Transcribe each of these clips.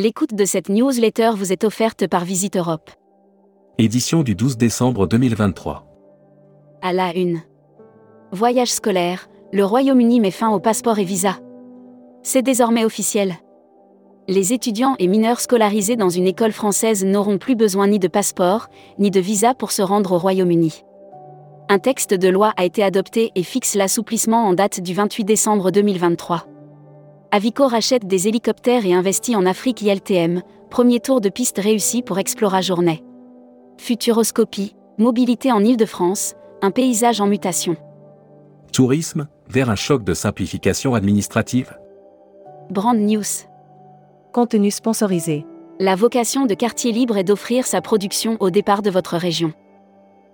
L'écoute de cette newsletter vous est offerte par Visite Europe. Édition du 12 décembre 2023. À la une. Voyage scolaire, le Royaume-Uni met fin au passeport et visa. C'est désormais officiel. Les étudiants et mineurs scolarisés dans une école française n'auront plus besoin ni de passeport, ni de visa pour se rendre au Royaume-Uni. Un texte de loi a été adopté et fixe l'assouplissement en date du 28 décembre 2023. Avico rachète des hélicoptères et investit en Afrique ILTM, premier tour de piste réussi pour Explora Journée. Futuroscopie, mobilité en Île-de-France, un paysage en mutation. Tourisme, vers un choc de simplification administrative Brand News. Contenu sponsorisé. La vocation de Quartier Libre est d'offrir sa production au départ de votre région.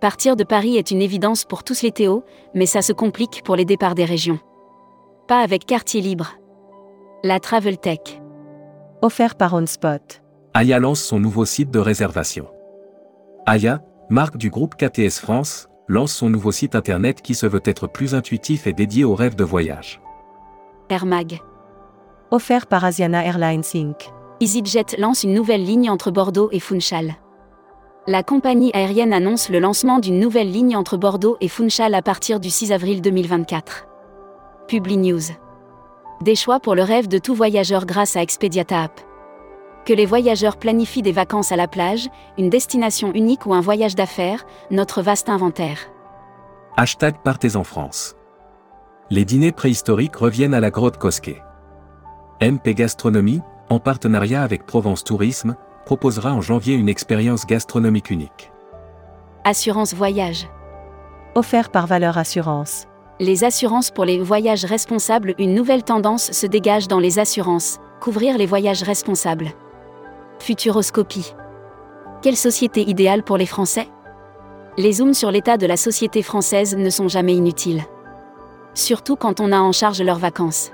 Partir de Paris est une évidence pour tous les Théo, mais ça se complique pour les départs des régions. Pas avec Quartier Libre. La Travel Tech. Offert par OnSpot. Aya lance son nouveau site de réservation. Aya, marque du groupe KTS France, lance son nouveau site internet qui se veut être plus intuitif et dédié aux rêves de voyage. Air Mag. Offert par Asiana Airlines Inc. EasyJet lance une nouvelle ligne entre Bordeaux et Funchal. La compagnie aérienne annonce le lancement d'une nouvelle ligne entre Bordeaux et Funchal à partir du 6 avril 2024. Publi News. Des choix pour le rêve de tout voyageur grâce à Expediata App. Que les voyageurs planifient des vacances à la plage, une destination unique ou un voyage d'affaires, notre vaste inventaire. Hashtag Partez en France. Les dîners préhistoriques reviennent à la grotte Cosquet. MP Gastronomie, en partenariat avec Provence Tourisme, proposera en janvier une expérience gastronomique unique. Assurance voyage. Offert par Valeur Assurance. Les assurances pour les voyages responsables, une nouvelle tendance se dégage dans les assurances, couvrir les voyages responsables. Futuroscopie. Quelle société idéale pour les Français? Les zooms sur l'état de la société française ne sont jamais inutiles. Surtout quand on a en charge leurs vacances.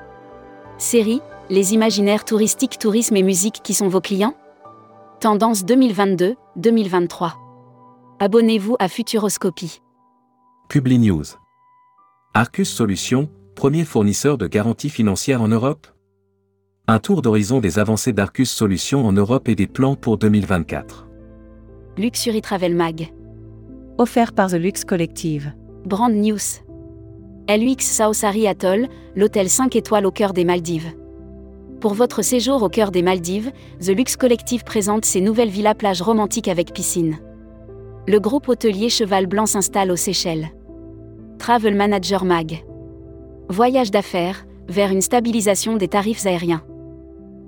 Série, les imaginaires touristiques, tourisme et musique qui sont vos clients? Tendance 2022-2023. Abonnez-vous à Futuroscopie. Publi News. Arcus Solutions, premier fournisseur de garanties financières en Europe Un tour d'horizon des avancées d'Arcus Solutions en Europe et des plans pour 2024. Luxury Travel Mag. Offert par The Lux Collective. Brand News. LUX Saosari Atoll, l'hôtel 5 étoiles au cœur des Maldives. Pour votre séjour au cœur des Maldives, The Lux Collective présente ses nouvelles villas plages romantiques avec piscine. Le groupe hôtelier Cheval Blanc s'installe aux Seychelles. Travel Manager Mag. Voyage d'affaires, vers une stabilisation des tarifs aériens.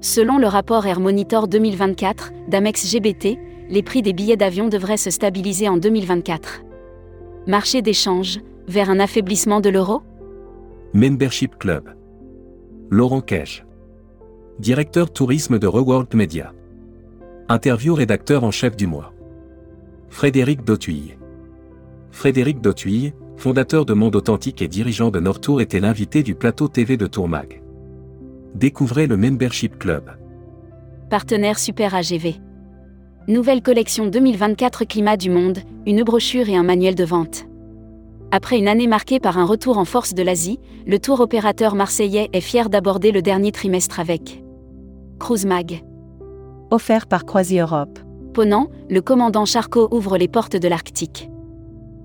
Selon le rapport Air Monitor 2024 d'Amex GBT, les prix des billets d'avion devraient se stabiliser en 2024. Marché d'échange, vers un affaiblissement de l'euro? Membership Club. Laurent Cage. Directeur tourisme de Reworld Media. Interview rédacteur en chef du mois. Frédéric Dautuille. Frédéric Dautuille, fondateur de Monde Authentique et dirigeant de Nortour était l'invité du plateau TV de Tourmag. Découvrez le Membership Club. Partenaire Super AGV. Nouvelle collection 2024 Climat du Monde, une brochure et un manuel de vente. Après une année marquée par un retour en force de l'Asie, le tour opérateur marseillais est fier d'aborder le dernier trimestre avec Cruise Mag. Offert par Croisi Europe. Ponant, le commandant Charcot ouvre les portes de l'Arctique.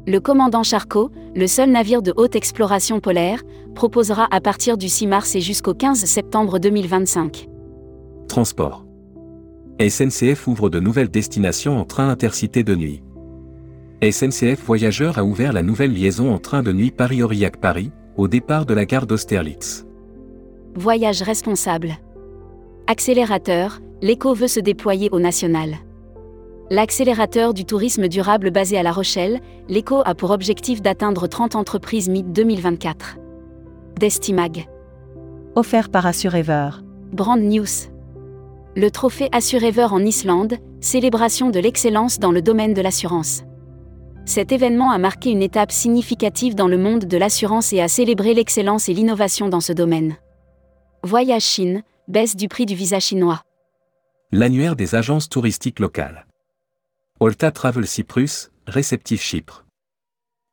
Le commandant Charcot, le seul navire de haute exploration polaire, proposera à partir du 6 mars et jusqu'au 15 septembre 2025. Transport. SNCF ouvre de nouvelles destinations en train intercité de nuit. SNCF Voyageurs a ouvert la nouvelle liaison en train de nuit Paris-Aurillac-Paris, au départ de la gare d'Austerlitz. Voyage responsable. Accélérateur, l'éco veut se déployer au national. L'accélérateur du tourisme durable basé à La Rochelle, l'éco a pour objectif d'atteindre 30 entreprises MIT 2024. Destimag. Offert par Assurever. Brand News. Le trophée Assurever en Islande, célébration de l'excellence dans le domaine de l'assurance. Cet événement a marqué une étape significative dans le monde de l'assurance et a célébré l'excellence et l'innovation dans ce domaine. Voyage Chine, baisse du prix du visa chinois. L'annuaire des agences touristiques locales. Olta Travel Cyprus, réceptif Chypre.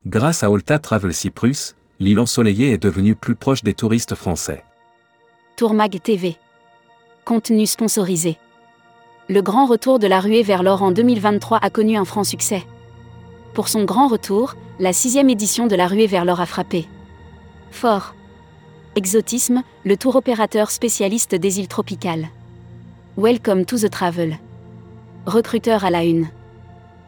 Grâce à Olta Travel Cyprus, l'île ensoleillée est devenue plus proche des touristes français. Tourmag TV. Contenu sponsorisé. Le grand retour de la ruée vers l'or en 2023 a connu un franc succès. Pour son grand retour, la sixième édition de la ruée vers l'or a frappé. Fort. Exotisme, le tour opérateur spécialiste des îles tropicales. Welcome to the travel. Recruteur à la une.